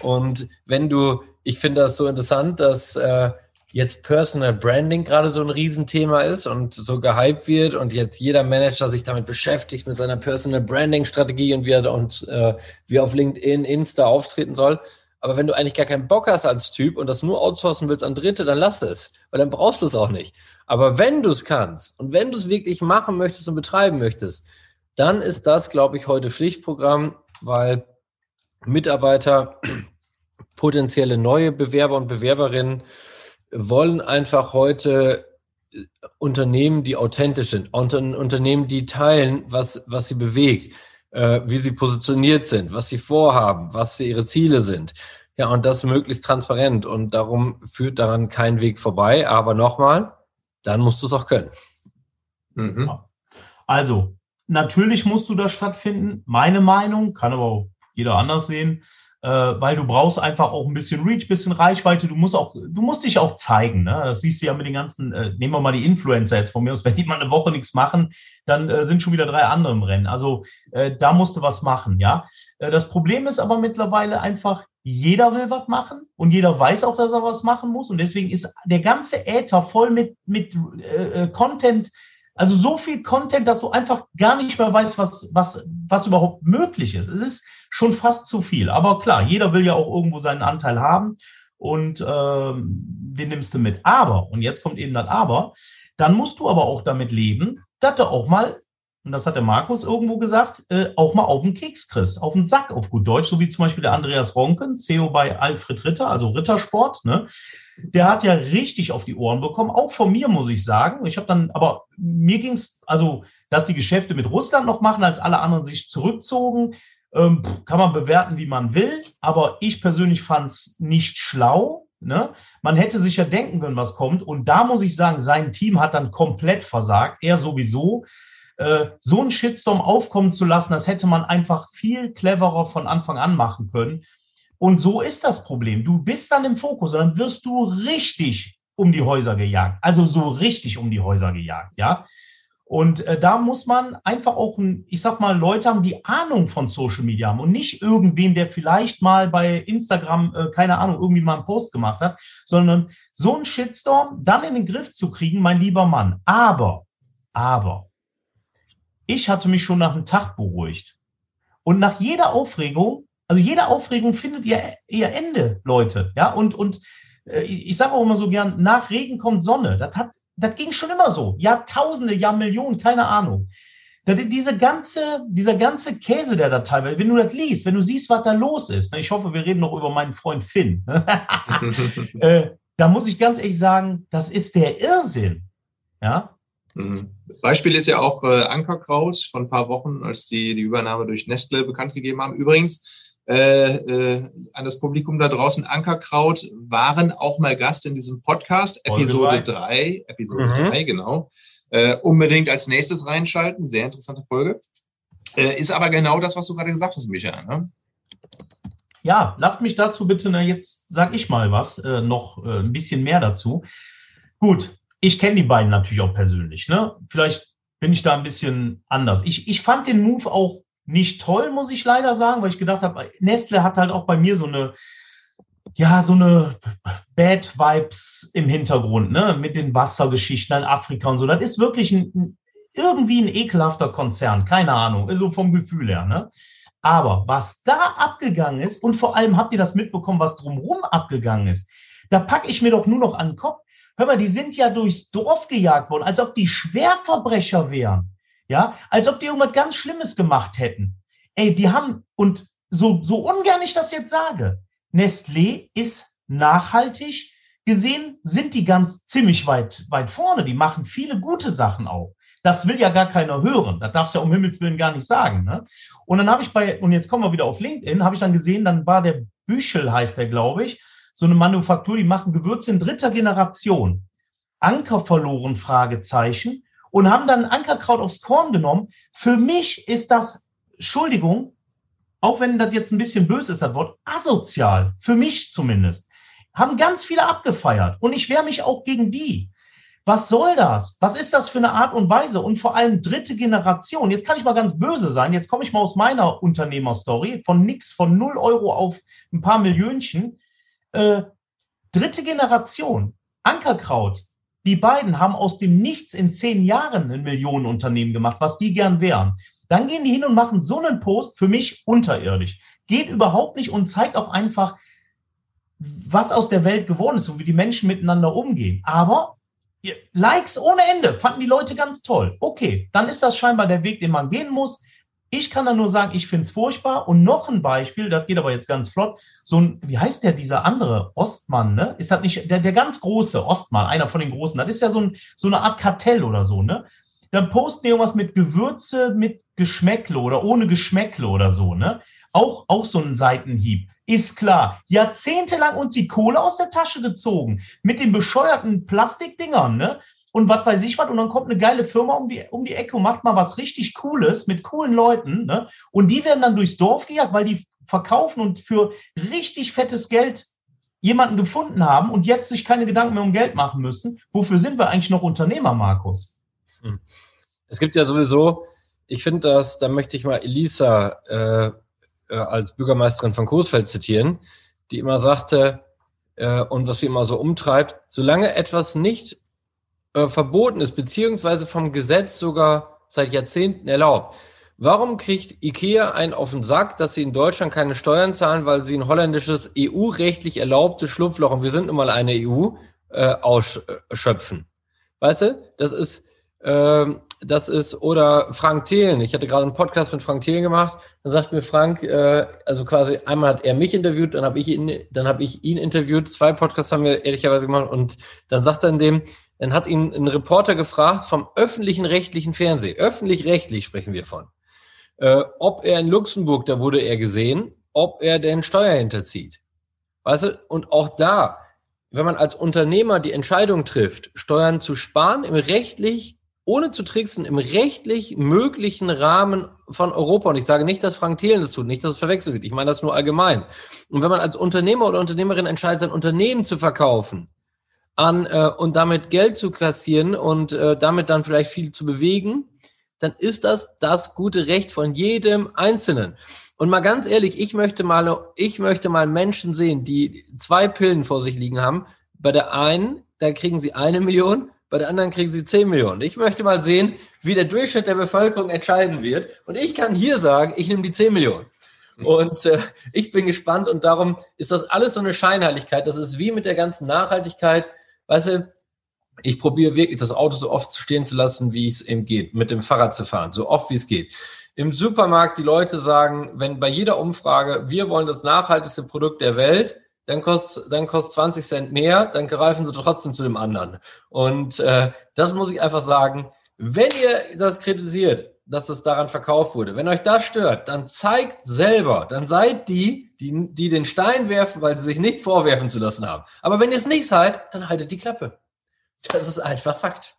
Und wenn du, ich finde das so interessant, dass äh, jetzt Personal Branding gerade so ein Riesenthema ist und so gehypt wird und jetzt jeder Manager sich damit beschäftigt mit seiner Personal Branding Strategie und wie er und äh, wie er auf LinkedIn, Insta auftreten soll. Aber wenn du eigentlich gar keinen Bock hast als Typ und das nur outsourcen willst an Dritte, dann lass es, weil dann brauchst du es auch nicht. Aber wenn du es kannst und wenn du es wirklich machen möchtest und betreiben möchtest, dann ist das, glaube ich, heute Pflichtprogramm, weil Mitarbeiter, potenzielle neue Bewerber und Bewerberinnen wollen einfach heute äh, Unternehmen, die authentisch sind, Unternehmen, die teilen, was, was sie bewegt, äh, wie sie positioniert sind, was sie vorhaben, was ihre Ziele sind. Ja, und das möglichst transparent. Und darum führt daran kein Weg vorbei. Aber nochmal, dann musst du es auch können. Mhm. Also, natürlich musst du das stattfinden. Meine Meinung, kann aber auch jeder anders sehen äh, weil du brauchst einfach auch ein bisschen Reach, bisschen Reichweite. Du musst auch, du musst dich auch zeigen. Ne? Das siehst du ja mit den ganzen, äh, nehmen wir mal die Influencer jetzt von mir aus, wenn die mal eine Woche nichts machen, dann äh, sind schon wieder drei andere im Rennen. Also äh, da musst du was machen, ja. Äh, das Problem ist aber mittlerweile einfach, jeder will was machen und jeder weiß auch, dass er was machen muss. Und deswegen ist der ganze Äther voll mit, mit äh, äh Content, also so viel Content, dass du einfach gar nicht mehr weißt, was, was, was überhaupt möglich ist. Es ist schon fast zu viel. Aber klar, jeder will ja auch irgendwo seinen Anteil haben und ähm, den nimmst du mit. Aber, und jetzt kommt eben das Aber, dann musst du aber auch damit leben, dass du auch mal, und das hat der Markus irgendwo gesagt, äh, auch mal auf den Keks kriegst, auf den Sack auf gut Deutsch, so wie zum Beispiel der Andreas Ronken, CEO bei Alfred Ritter, also Rittersport, ne? Der hat ja richtig auf die Ohren bekommen, auch von mir, muss ich sagen. Ich habe dann, aber mir ging's also, dass die Geschäfte mit Russland noch machen, als alle anderen sich zurückzogen, ähm, kann man bewerten, wie man will, aber ich persönlich fand es nicht schlau. Ne? Man hätte sich ja denken können, was kommt. Und da muss ich sagen, sein Team hat dann komplett versagt. Er sowieso. Äh, so einen Shitstorm aufkommen zu lassen, das hätte man einfach viel cleverer von Anfang an machen können. Und so ist das Problem. Du bist dann im Fokus, dann wirst du richtig um die Häuser gejagt. Also so richtig um die Häuser gejagt, ja. Und äh, da muss man einfach auch, ich sag mal, Leute haben, die Ahnung von Social Media haben und nicht irgendwen, der vielleicht mal bei Instagram, äh, keine Ahnung, irgendwie mal einen Post gemacht hat, sondern so einen Shitstorm dann in den Griff zu kriegen, mein lieber Mann. Aber, aber, ich hatte mich schon nach einem Tag beruhigt. Und nach jeder Aufregung, also jede Aufregung findet ihr, ihr Ende, Leute. Ja, und, und äh, ich sage auch immer so gern, nach Regen kommt Sonne. Das hat das ging schon immer so. Jahrtausende, Jahrmillionen, keine Ahnung. Diese ganze, dieser ganze Käse, der da teilweise, wenn du das liest, wenn du siehst, was da los ist, ne, ich hoffe, wir reden noch über meinen Freund Finn, äh, da muss ich ganz ehrlich sagen, das ist der Irrsinn. Ja. Mhm. Beispiel ist ja auch äh, Ankerkraus von ein paar Wochen, als die die Übernahme durch Nestle bekannt gegeben haben. Übrigens, äh, äh, an das Publikum da draußen, Ankerkraut, waren auch mal Gast in diesem Podcast, Episode 3, Episode mhm. 3, genau. Äh, unbedingt als nächstes reinschalten, sehr interessante Folge. Äh, ist aber genau das, was du gerade gesagt hast, Michael. Ne? Ja, lasst mich dazu bitte, na, jetzt sag ich mal was, äh, noch äh, ein bisschen mehr dazu. Gut, ich kenne die beiden natürlich auch persönlich. Ne? Vielleicht bin ich da ein bisschen anders. Ich, ich fand den Move auch nicht toll, muss ich leider sagen, weil ich gedacht habe, Nestle hat halt auch bei mir so eine, ja, so eine Bad Vibes im Hintergrund, ne, mit den Wassergeschichten in Afrika und so. Das ist wirklich ein, irgendwie ein ekelhafter Konzern, keine Ahnung, so vom Gefühl her, ne. Aber was da abgegangen ist, und vor allem habt ihr das mitbekommen, was drumherum abgegangen ist, da packe ich mir doch nur noch an den Kopf. Hör mal, die sind ja durchs Dorf gejagt worden, als ob die Schwerverbrecher wären. Ja, als ob die irgendwas ganz Schlimmes gemacht hätten. Ey, die haben, und so, so ungern ich das jetzt sage, Nestlé ist nachhaltig gesehen, sind die ganz ziemlich weit, weit vorne. Die machen viele gute Sachen auch. Das will ja gar keiner hören. Das darfst du ja um Himmels Willen gar nicht sagen. Ne? Und dann habe ich bei, und jetzt kommen wir wieder auf LinkedIn, habe ich dann gesehen, dann war der Büchel, heißt der, glaube ich, so eine Manufaktur, die machen Gewürze in dritter Generation. Anker verloren, Fragezeichen, und haben dann Ankerkraut aufs Korn genommen. Für mich ist das, Entschuldigung, auch wenn das jetzt ein bisschen böse ist, das Wort, asozial. Für mich zumindest. Haben ganz viele abgefeiert. Und ich wehre mich auch gegen die. Was soll das? Was ist das für eine Art und Weise? Und vor allem dritte Generation. Jetzt kann ich mal ganz böse sein. Jetzt komme ich mal aus meiner Unternehmerstory. Von nix, von null Euro auf ein paar Millionchen. Äh, dritte Generation. Ankerkraut. Die beiden haben aus dem Nichts in zehn Jahren ein Millionenunternehmen gemacht, was die gern wären. Dann gehen die hin und machen so einen Post, für mich unterirdisch. Geht überhaupt nicht und zeigt auch einfach, was aus der Welt geworden ist und wie die Menschen miteinander umgehen. Aber Likes ohne Ende, fanden die Leute ganz toll. Okay, dann ist das scheinbar der Weg, den man gehen muss. Ich kann da nur sagen, ich finde es furchtbar. Und noch ein Beispiel, das geht aber jetzt ganz flott. So ein, wie heißt der, dieser andere Ostmann, ne? Ist das nicht der, der ganz große Ostmann, einer von den großen? Das ist ja so, ein, so eine Art Kartell oder so, ne? Dann posten die irgendwas mit Gewürze, mit Geschmäckle oder ohne Geschmäckle oder so, ne? Auch, auch so ein Seitenhieb ist klar. Jahrzehntelang uns die Kohle aus der Tasche gezogen mit den bescheuerten Plastikdingern, ne? Und was weiß ich was. Und dann kommt eine geile Firma um die, um die Ecke und macht mal was richtig Cooles mit coolen Leuten, ne? Und die werden dann durchs Dorf gejagt, weil die verkaufen und für richtig fettes Geld jemanden gefunden haben und jetzt sich keine Gedanken mehr um Geld machen müssen. Wofür sind wir eigentlich noch Unternehmer, Markus? Hm. Es gibt ja sowieso, ich finde das, da möchte ich mal Elisa äh, äh, als Bürgermeisterin von Coesfeld zitieren, die immer sagte, äh, und was sie immer so umtreibt, solange etwas nicht äh, verboten ist, beziehungsweise vom Gesetz sogar seit Jahrzehnten erlaubt, Warum kriegt IKEA einen auf den Sack, dass sie in Deutschland keine Steuern zahlen, weil sie ein holländisches EU-rechtlich erlaubtes Schlupfloch, und wir sind nun mal eine EU, äh, ausschöpfen? Weißt du, das ist, ähm, das ist, oder Frank Thelen. Ich hatte gerade einen Podcast mit Frank Thelen gemacht. Dann sagt mir Frank, äh, also quasi einmal hat er mich interviewt, dann habe ich ihn, dann habe ich ihn interviewt. Zwei Podcasts haben wir ehrlicherweise gemacht und dann sagt er in dem, dann hat ihn ein Reporter gefragt vom öffentlichen rechtlichen Fernsehen, öffentlich-rechtlich sprechen wir von, äh, ob er in Luxemburg, da wurde er gesehen, ob er denn Steuer hinterzieht. Weißt du, und auch da, wenn man als Unternehmer die Entscheidung trifft, Steuern zu sparen, im rechtlich ohne zu tricksen, im rechtlich möglichen Rahmen von Europa. Und ich sage nicht, dass Frank Thelen das tut, nicht, dass es verwechselt wird. Ich meine das nur allgemein. Und wenn man als Unternehmer oder Unternehmerin entscheidet, sein Unternehmen zu verkaufen an äh, und damit Geld zu kassieren und äh, damit dann vielleicht viel zu bewegen, dann ist das das gute Recht von jedem Einzelnen. Und mal ganz ehrlich, ich möchte mal, ich möchte mal Menschen sehen, die zwei Pillen vor sich liegen haben. Bei der einen, da kriegen sie eine Million bei der anderen kriegen sie 10 Millionen. Ich möchte mal sehen, wie der Durchschnitt der Bevölkerung entscheiden wird. Und ich kann hier sagen, ich nehme die 10 Millionen. Und äh, ich bin gespannt und darum ist das alles so eine Scheinheiligkeit. Das ist wie mit der ganzen Nachhaltigkeit. Weißt du, ich probiere wirklich das Auto so oft stehen zu lassen, wie es eben geht, mit dem Fahrrad zu fahren, so oft wie es geht. Im Supermarkt die Leute sagen, wenn bei jeder Umfrage, wir wollen das nachhaltigste Produkt der Welt, dann kostet, dann kostet 20 Cent mehr, dann greifen sie trotzdem zu dem anderen. Und äh, das muss ich einfach sagen, wenn ihr das kritisiert, dass das daran verkauft wurde, wenn euch das stört, dann zeigt selber, dann seid die, die, die den Stein werfen, weil sie sich nichts vorwerfen zu lassen haben. Aber wenn ihr es nicht seid, dann haltet die Klappe. Das ist einfach Fakt.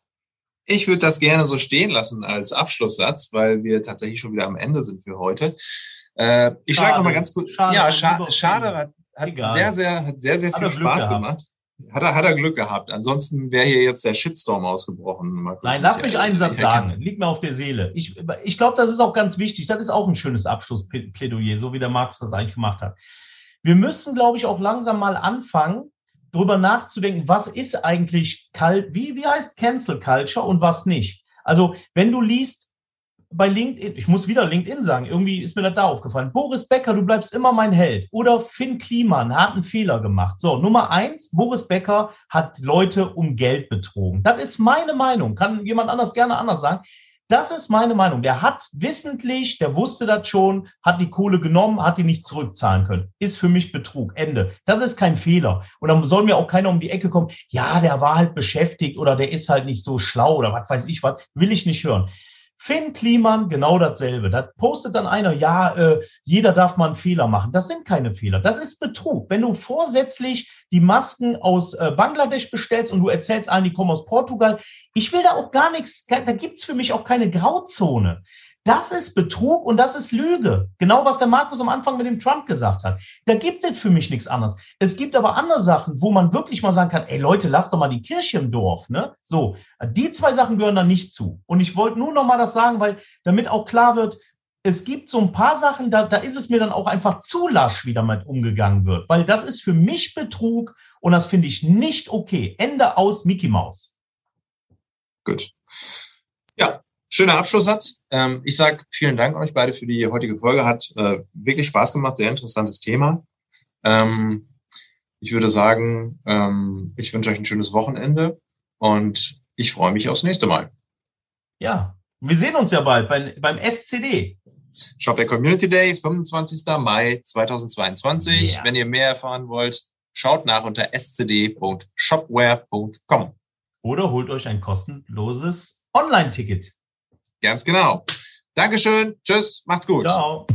Ich würde das gerne so stehen lassen als Abschlusssatz, weil wir tatsächlich schon wieder am Ende sind für heute. Äh, ich schlage nochmal ganz kurz. Schade, ja, scha schade, hat Egal. sehr, sehr, hat sehr, sehr hat viel Spaß gemacht. Hat er, hat er Glück gehabt. Ansonsten wäre hier jetzt der Shitstorm ausgebrochen. Nein, lass mich einen Satz sagen. Liegt mir auf der Seele. Ich, ich glaube, das ist auch ganz wichtig. Das ist auch ein schönes Abschlussplädoyer, so wie der Markus das eigentlich gemacht hat. Wir müssen, glaube ich, auch langsam mal anfangen, darüber nachzudenken, was ist eigentlich kalt, wie, wie heißt Cancel Culture und was nicht. Also, wenn du liest, bei LinkedIn, ich muss wieder LinkedIn sagen, irgendwie ist mir das da aufgefallen. Boris Becker, du bleibst immer mein Held. Oder Finn Kliman hat einen Fehler gemacht. So, Nummer eins, Boris Becker hat Leute um Geld betrogen. Das ist meine Meinung. Kann jemand anders gerne anders sagen. Das ist meine Meinung. Der hat wissentlich, der wusste das schon, hat die Kohle genommen, hat die nicht zurückzahlen können. Ist für mich Betrug. Ende. Das ist kein Fehler. Und dann soll mir auch keiner um die Ecke kommen, ja, der war halt beschäftigt oder der ist halt nicht so schlau oder was weiß ich was. Will ich nicht hören. Finn Kliman genau dasselbe. Da postet dann einer, ja, äh, jeder darf mal einen Fehler machen. Das sind keine Fehler. Das ist Betrug. Wenn du vorsätzlich die Masken aus äh, Bangladesch bestellst und du erzählst allen, die kommen aus Portugal, ich will da auch gar nichts, da gibt's für mich auch keine Grauzone. Das ist Betrug und das ist Lüge. Genau was der Markus am Anfang mit dem Trump gesagt hat. Da gibt es für mich nichts anderes. Es gibt aber andere Sachen, wo man wirklich mal sagen kann, ey Leute, lasst doch mal die Kirche im Dorf. Ne? So, die zwei Sachen gehören da nicht zu. Und ich wollte nur noch mal das sagen, weil damit auch klar wird, es gibt so ein paar Sachen, da, da ist es mir dann auch einfach zu lasch, wie damit umgegangen wird. Weil das ist für mich Betrug und das finde ich nicht okay. Ende aus Mickey Mouse. Gut. Schöner Abschlusssatz. Ähm, ich sage vielen Dank euch beide für die heutige Folge. Hat äh, wirklich Spaß gemacht, sehr interessantes Thema. Ähm, ich würde sagen, ähm, ich wünsche euch ein schönes Wochenende und ich freue mich aufs nächste Mal. Ja, wir sehen uns ja bald beim, beim SCD. Shopware Community Day, 25. Mai 2022. Yeah. Wenn ihr mehr erfahren wollt, schaut nach unter scd.shopware.com. Oder holt euch ein kostenloses Online-Ticket. Ganz genau. Dankeschön. Tschüss. Macht's gut. Ciao.